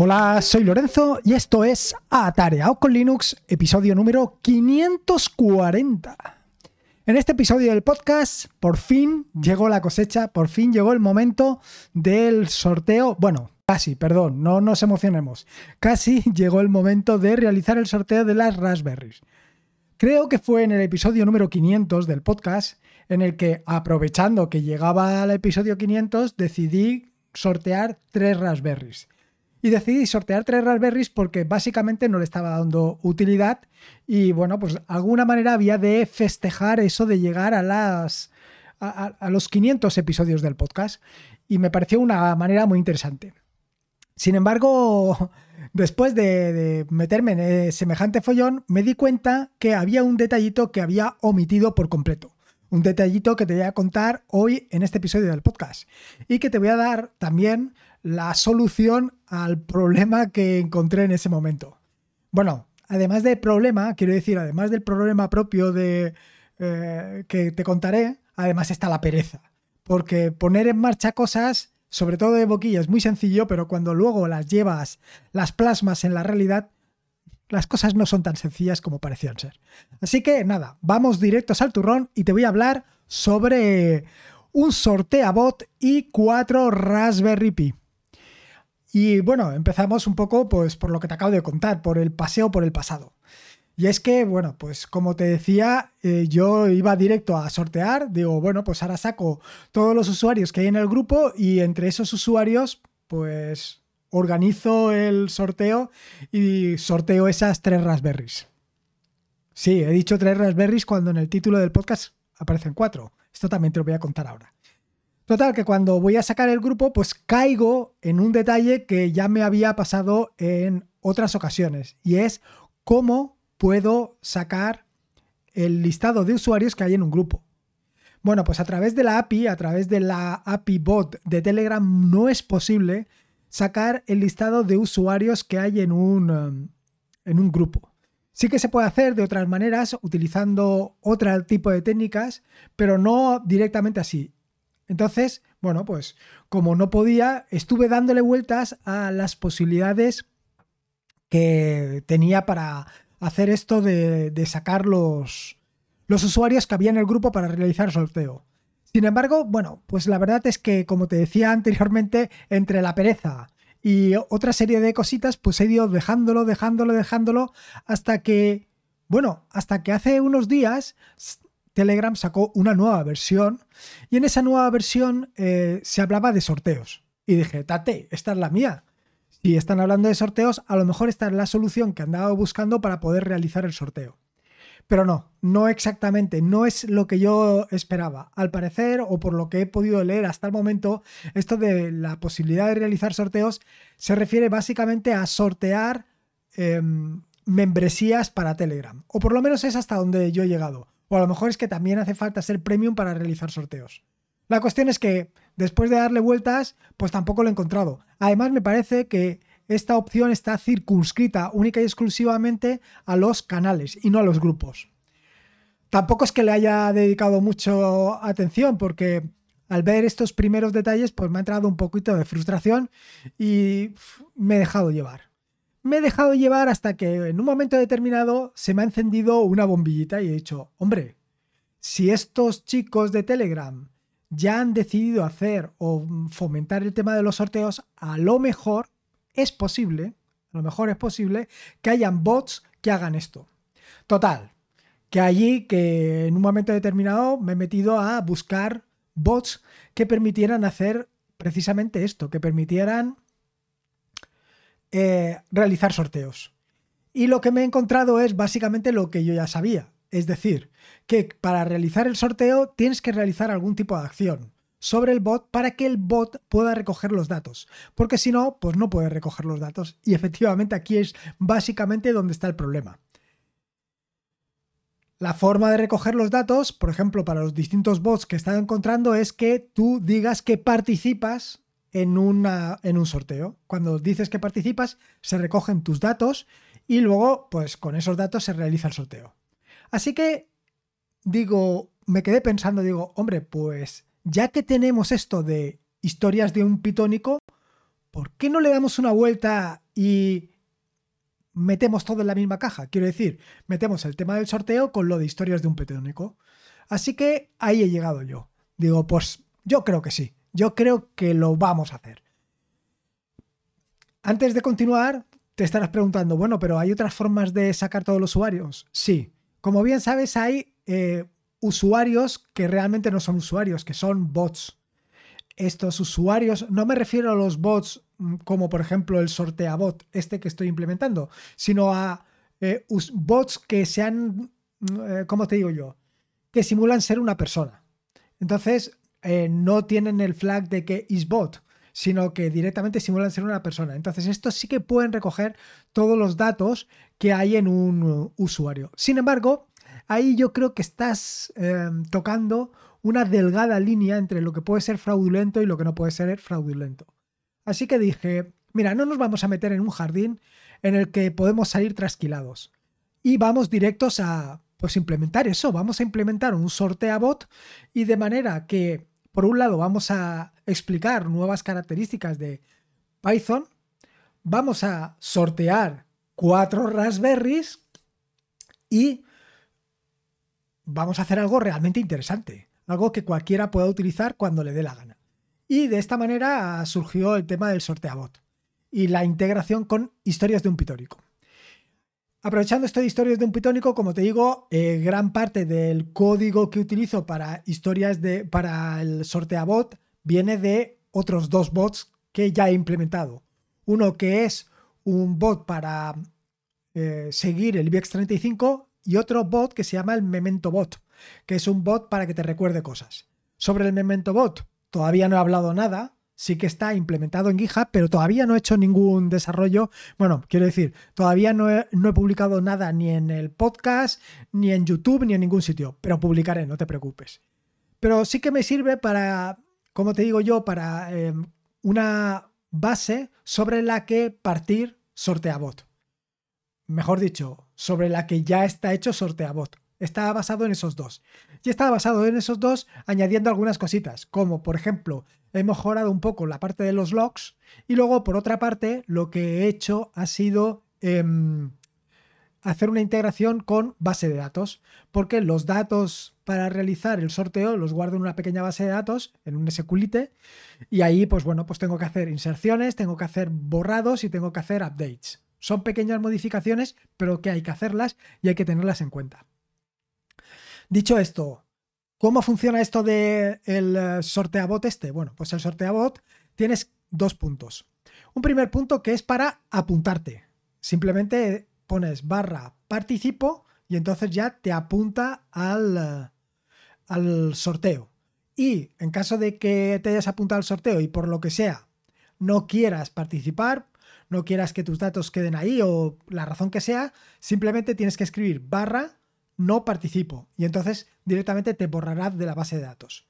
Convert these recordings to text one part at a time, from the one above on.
Hola, soy Lorenzo y esto es Atareado con Linux, episodio número 540. En este episodio del podcast, por fin llegó la cosecha, por fin llegó el momento del sorteo. Bueno, casi, perdón, no nos emocionemos. Casi llegó el momento de realizar el sorteo de las Raspberries. Creo que fue en el episodio número 500 del podcast en el que, aprovechando que llegaba al episodio 500, decidí sortear tres Raspberries. Y decidí sortear tres Raspberries porque básicamente no le estaba dando utilidad y bueno, pues alguna manera había de festejar eso de llegar a, las, a, los 500 episodios del podcast y me pareció una manera muy interesante. Sin embargo, después de, de, meterme en semejante follón, me di cuenta que había un detallito que había omitido por completo. Un detallito que te voy a contar hoy en este episodio del podcast y que te voy a dar también la solución al problema que encontré en ese momento. Bueno, además del problema, quiero decir, además del problema propio de eh, que te contaré, además está la pereza. Porque poner en marcha cosas, sobre todo de boquilla, es muy sencillo, pero cuando luego las llevas, las plasmas en la realidad, las cosas no son tan sencillas como parecían ser. Así que nada, vamos directos al turrón y te voy a hablar sobre un sorteabot y cuatro Raspberry Pi. Y bueno, empezamos un poco pues por lo que te acabo de contar, por el paseo por el pasado. Y es que, bueno, pues como te decía, eh, yo iba directo a sortear, digo, bueno, pues ahora saco todos los usuarios que hay en el grupo y entre esos usuarios, pues organizo el sorteo y sorteo esas tres Raspberries. Sí, he dicho tres Raspberries cuando en el título del podcast aparecen cuatro. Esto también te lo voy a contar ahora. Total, que cuando voy a sacar el grupo, pues caigo en un detalle que ya me había pasado en otras ocasiones, y es cómo puedo sacar el listado de usuarios que hay en un grupo. Bueno, pues a través de la API, a través de la API bot de Telegram, no es posible sacar el listado de usuarios que hay en un, um, en un grupo. Sí que se puede hacer de otras maneras, utilizando otro tipo de técnicas, pero no directamente así. Entonces, bueno, pues como no podía, estuve dándole vueltas a las posibilidades que tenía para hacer esto de, sacar los, los usuarios que había en el grupo para realizar sorteo. Sin embargo, bueno, pues la verdad es que, como te decía anteriormente, entre la pereza y otra serie de cositas, pues he ido dejándolo, dejándolo, dejándolo, hasta que, bueno, hasta que hace unos días Telegram sacó una nueva versión y en esa nueva versión eh, se hablaba de sorteos. Y dije, tate, esta es la mía. Si están hablando de sorteos, a lo mejor esta es la solución que andaba buscando para poder realizar el sorteo. Pero no, no exactamente, no es lo que yo esperaba. Al parecer, o por lo que he podido leer hasta el momento, esto de la posibilidad de realizar sorteos se refiere básicamente a sortear em, membresías para Telegram. O por lo menos es hasta donde yo he llegado. O a lo mejor es que también hace falta ser premium para realizar sorteos. La cuestión es que después de darle vueltas, pues tampoco lo he encontrado. Además, me parece que esta opción está circunscrita única y exclusivamente a los canales y no a los grupos. Tampoco es que le haya dedicado mucho atención porque al ver estos primeros detalles pues me ha entrado un poquito de frustración y me he dejado llevar me he dejado llevar hasta que en un momento determinado se me ha encendido una bombillita y he dicho, hombre, si estos chicos de Telegram ya han decidido hacer o fomentar el tema de los sorteos, a lo mejor es posible, a lo mejor es posible que hayan bots que hagan esto. Total, que allí que en un momento determinado me he metido a buscar bots que permitieran hacer precisamente esto, que permitieran eh, realizar sorteos. Y lo que me he encontrado es básicamente lo que yo ya sabía. Es decir, que para realizar el sorteo tienes que realizar algún tipo de acción sobre el bot para que el bot pueda recoger los datos. Porque si no, pues no puede recoger los datos. Y efectivamente aquí es básicamente donde está el problema. La forma de recoger los datos, por ejemplo, para los distintos bots que están encontrando, es que tú digas que participas en, un sorteo. Cuando dices que participas, se recogen tus datos y luego, pues con esos datos se realiza el sorteo. Así que, digo, me quedé pensando, digo, hombre, pues ya que tenemos esto de historias de un pitónico, ¿por qué no le damos una vuelta y metemos todo en la misma caja. Quiero decir, metemos el tema del sorteo con lo de historias de un petónico. Así que ahí he llegado yo. Digo, pues yo creo que sí. Yo creo que lo vamos a hacer. Antes de continuar, te estarás preguntando, bueno, pero ¿hay otras formas de sacar todos los usuarios? Sí. Como bien sabes, hay eh, usuarios que realmente no son usuarios, que son bots. Estos usuarios, no me refiero a los bots mm, como por ejemplo el sorteabot, este que estoy implementando, sino a eh, bots que sean, mm, eh, ¿cómo te digo yo? Que simulan ser una persona. Entonces, no tienen el flag de que is bot, sino que directamente simulan ser una persona. Entonces, estos sí que pueden recoger todos los datos que hay en un uh, usuario. Sin embargo, ahí yo creo que estás em, tocando una delgada línea entre lo que puede ser fraudulento y lo que no puede ser fraudulento. Así que dije, mira, no nos vamos a meter en un jardín en el que podemos salir trasquilados. Y vamos directos a, pues, implementar eso. Vamos a implementar un sortea bot y de manera que, por un lado, vamos a explicar nuevas características de Python, vamos a sortear cuatro raspberries y vamos a hacer algo realmente interesante, algo que cualquiera pueda utilizar cuando le dé la gana. Y de esta manera surgió el tema del sorteabot y la integración con historias de un pitónico. Aprovechando esto de historias de un pitónico, como te digo, eh, gran parte del código que utilizo para historias de para el sorteabot viene de otros dos bots que ya he implementado. Uno que es un bot para eh, seguir el IBEX 35 y otro bot que se llama el Memento Bot, que es un bot para que te recuerde cosas. Sobre el Memento Bot todavía no he hablado nada, sí que está implementado en GitHub, pero todavía no he hecho ningún desarrollo. Bueno, quiero decir, todavía no he, no he, publicado nada ni en el podcast, ni en YouTube, ni en ningún sitio, pero publicaré, no te preocupes. Pero sí que me sirve para como te digo yo, para em, una base sobre la que partir SorteaBot. Mejor dicho, sobre la que ya está hecho SorteaBot. Está basado en esos dos. Y está basado en esos dos añadiendo algunas cositas, como por ejemplo, he mejorado un poco la parte de los logs y luego por otra parte lo que he hecho ha sido em, hacer una integración con base de datos, porque los datos para realizar el sorteo los guardo en una pequeña base de datos, en un SQLite, y ahí pues bueno, pues tengo que hacer inserciones, tengo que hacer borrados y tengo que hacer updates. Son pequeñas modificaciones, pero que hay que hacerlas y hay que tenerlas en cuenta. Dicho esto, ¿cómo funciona esto del de eh, sorteabot este? Bueno, pues el sorteabot tienes dos puntos. Un primer punto que es para apuntarte. Simplemente pones barra participo y entonces ya te apunta al, al sorteo. Y en caso de que te hayas apuntado al sorteo y por lo que sea no quieras participar, no quieras que tus datos queden ahí o la razón que sea, simplemente tienes que escribir barra no participo y entonces directamente te borrará de la base de datos.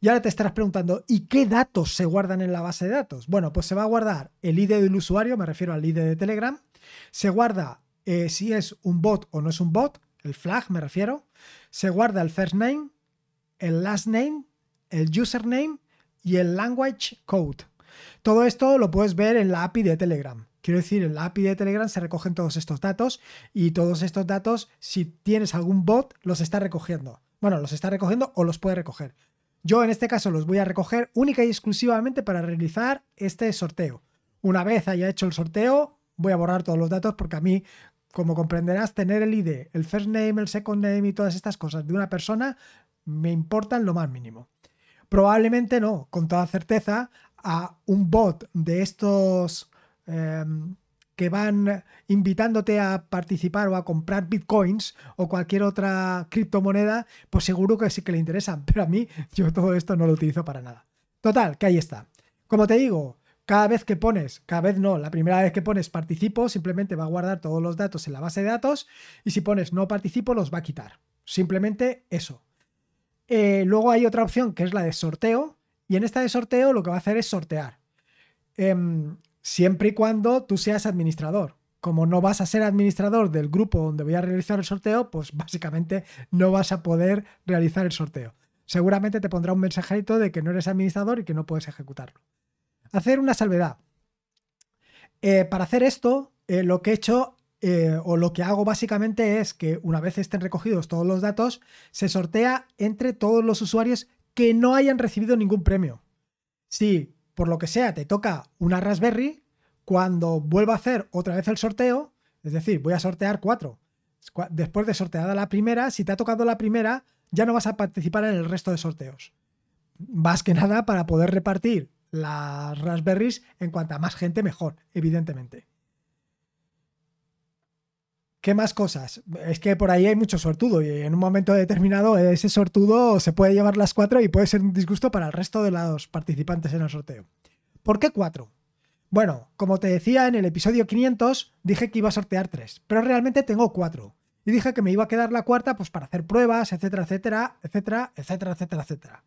Y ahora te estarás preguntando, ¿y qué datos se guardan en la base de datos? Bueno, pues se va a guardar el ID del usuario, me refiero al ID de Telegram, se guarda eh, si es un bot o no es un bot, el flag me refiero. Se guarda el first name, el last name, el username y el language code. Todo esto lo puedes ver en la API de Telegram. Quiero decir, en la API de Telegram se recogen todos estos datos y todos estos datos, si tienes algún bot, los está recogiendo. Bueno, los está recogiendo o los puede recoger. Yo en este caso los voy a recoger única y exclusivamente para realizar este sorteo. Una vez haya hecho el sorteo, voy a borrar todos los datos porque a mí, como comprenderás, tener el ID, el first name, el second name y todas estas cosas de una persona me importan lo más mínimo. Probablemente no, con toda certeza, a un bot de estos em, que van invitándote a participar o a comprar bitcoins o cualquier otra criptomoneda, pues seguro que sí que le interesan, pero a mí yo todo esto no lo utilizo para nada. Total, que ahí está. Como te digo, cada vez que pones, cada vez no, la primera vez que pones participo, simplemente va a guardar todos los datos en la base de datos y si pones no participo, los va a quitar. Simplemente eso. Eh, luego hay otra opción que es la de sorteo y en esta de sorteo lo que va a hacer es sortear. Em, siempre y cuando tú seas administrador. Como no vas a ser administrador del grupo donde voy a realizar el sorteo, pues básicamente no vas a poder realizar el sorteo. Seguramente te pondrá un mensajerito de que no eres administrador y que no puedes ejecutarlo hacer una salvedad. Eh, para hacer esto, eh, lo que he hecho eh, o lo que hago básicamente es que una vez estén recogidos todos los datos, se sortea entre todos los usuarios que no hayan recibido ningún premio. Si por lo que sea te toca una Raspberry, cuando vuelva a hacer otra vez el sorteo, es decir, voy a sortear cuatro. Después de sorteada la primera, si te ha tocado la primera, ya no vas a participar en el resto de sorteos. Más que nada para poder repartir las Raspberries en cuanta más gente mejor, evidentemente. ¿Qué más cosas? Es que por ahí hay mucho sortudo y en un momento determinado ese sortudo se puede llevar las cuatro y puede ser un disgusto para el resto de los participantes en el sorteo. ¿Por qué cuatro? Bueno, como te decía en el episodio 500, dije que iba a sortear tres, pero realmente tengo cuatro. Y dije que me iba a quedar la cuarta pues para hacer pruebas, etcétera, etcétera, etcétera, etcétera, etcétera, etcétera.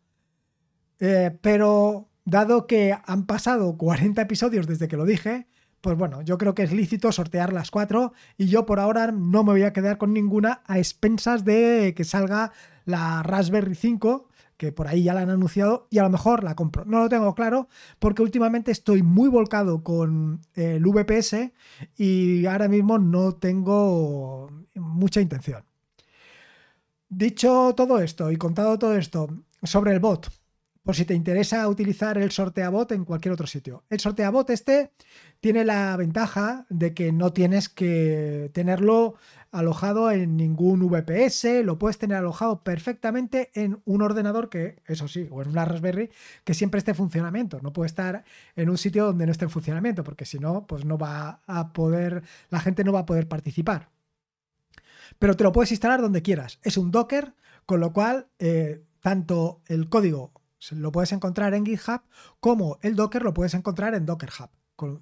Eh, pero dado que han pasado 40 episodios desde que lo dije, pues bueno, yo creo que es lícito sortear las cuatro y yo por ahora no me voy a quedar con ninguna a expensas de que salga la Raspberry 5 que por ahí ya la han anunciado y a lo mejor la compro. No lo tengo claro porque últimamente estoy muy volcado con el VPS y ahora mismo no tengo mucha intención. Dicho todo esto y contado todo esto sobre el bot, por si te interesa utilizar el sorteabot en cualquier otro sitio. El sorteabot este tiene la ventaja de que no tienes que tenerlo alojado en ningún VPS, lo puedes tener alojado perfectamente en un ordenador que, eso sí, o en una Raspberry, que siempre esté en funcionamiento. No puede estar en un sitio donde no esté en funcionamiento, porque si no, pues no va a poder, la gente no va a poder participar. Pero te lo puedes instalar donde quieras. Es un Docker, con lo cual eh, tanto el código lo puedes encontrar en GitHub, como el Docker lo puedes encontrar en Docker Hub.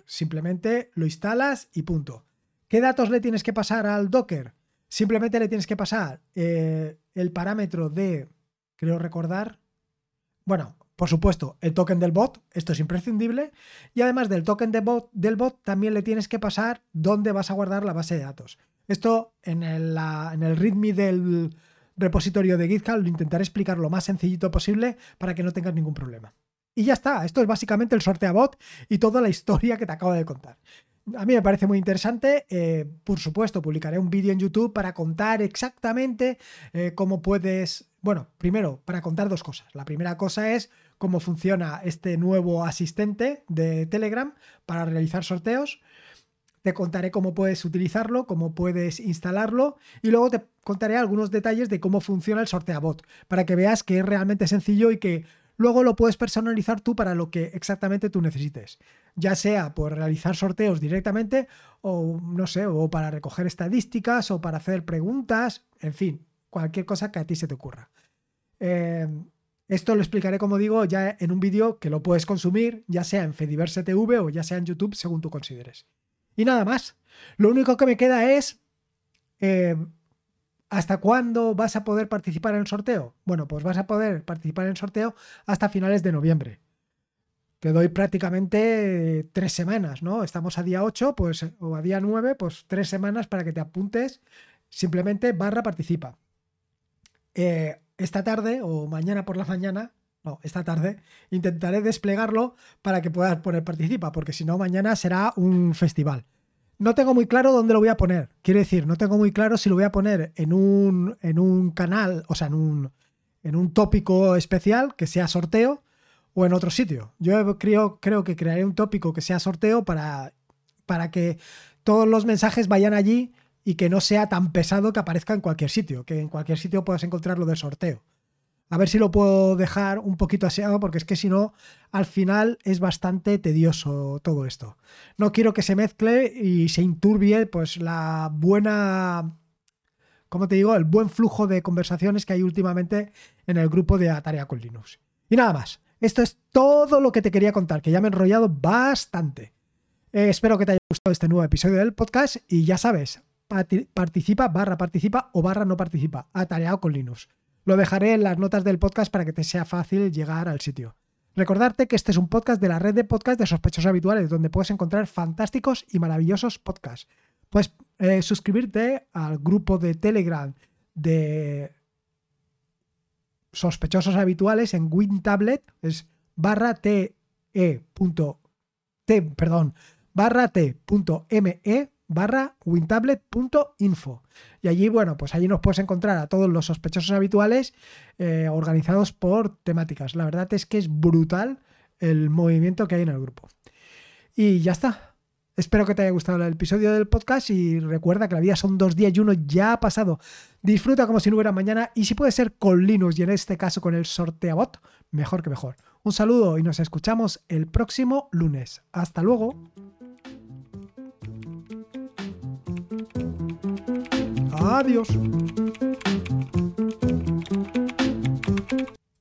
Simplemente lo instalas y punto. ¿Qué datos le tienes que pasar al Docker? Simplemente le tienes que pasar eh, el parámetro de, creo recordar, bueno, por supuesto, el token del bot, esto es imprescindible, y además del token bot, del bot también le tienes que pasar dónde vas a guardar la base de datos. Esto en el, en el README del, repositorio de GitHub, lo intentaré explicar lo más sencillito posible para que no tengas ningún problema. Y ya está, esto es básicamente el sorteabot y toda la historia que te acabo de contar. A mí me parece muy interesante. Eh, por supuesto, publicaré un vídeo en YouTube para contar exactamente eh, cómo puedes. Bueno, primero, para contar dos cosas. La primera cosa es cómo funciona este nuevo asistente de Telegram para realizar sorteos. Te contaré cómo puedes utilizarlo, cómo puedes instalarlo y luego te contaré algunos detalles de cómo funciona el sorteabot para que veas que es realmente sencillo y que luego lo puedes personalizar tú para lo que exactamente tú necesites. Ya sea por realizar sorteos directamente o no sé, o para recoger estadísticas o para hacer preguntas, en fin, cualquier cosa que a ti se te ocurra. Eh, esto lo explicaré, como digo, ya en un vídeo que lo puedes consumir, ya sea en Fediverse TV o ya sea en YouTube, según tú consideres. Y nada más. Lo único que me queda es... Eh, ¿Hasta cuándo vas a poder participar en el sorteo? Bueno, pues vas a poder participar en el sorteo hasta finales de noviembre. Te doy prácticamente tres semanas, ¿no? Estamos a día 8, pues, o a día 9, pues tres semanas para que te apuntes. Simplemente barra participa. Eh, esta tarde o mañana por la mañana no, esta tarde, intentaré desplegarlo para que puedas poner participa, porque si no, mañana será un festival. No tengo muy claro dónde lo voy a poner. Quiero decir, no tengo muy claro si lo voy a poner en un, en un canal, o sea, en un, en un tópico especial que sea sorteo o en otro sitio. Yo creo, creo que crearé un tópico que sea sorteo para, para que todos los mensajes vayan allí y que no sea tan pesado que aparezca en cualquier sitio, que en cualquier sitio puedas encontrar lo del sorteo. A ver si lo puedo dejar un poquito aseado, porque es que si no, al final es bastante tedioso todo esto. No quiero que se mezcle y se inturbie pues la buena, como te digo, el buen flujo de conversaciones que hay últimamente en el grupo de Atarea con Linux. Y nada más. Esto es todo lo que te quería contar, que ya me he enrollado bastante. Eh, espero que te haya gustado este nuevo episodio del podcast y ya sabes, participa, barra participa o barra no participa, atareado con Linux. Lo dejaré en las notas del podcast para que te sea fácil llegar al sitio. Recordarte que este es un podcast de la red de podcast de sospechosos habituales, donde puedes encontrar fantásticos y maravillosos podcasts. Puedes eh, suscribirte al grupo de Telegram de sospechosos habituales en WinTablet, es barra te, perdón, barra t.me barra wintablet.info. Y allí, bueno, pues allí nos puedes encontrar a todos los sospechosos habituales eh, organizados por temáticas. La verdad es que es brutal el movimiento que hay en el grupo. Y ya está. Espero que te haya gustado el episodio del podcast y recuerda que la vida son dos días y uno ya ha pasado. Disfruta como si no hubiera mañana y si puede ser con Linux y en este caso con el sorteabot, mejor que mejor. Un saludo y nos escuchamos el próximo lunes. Hasta luego. Adiós.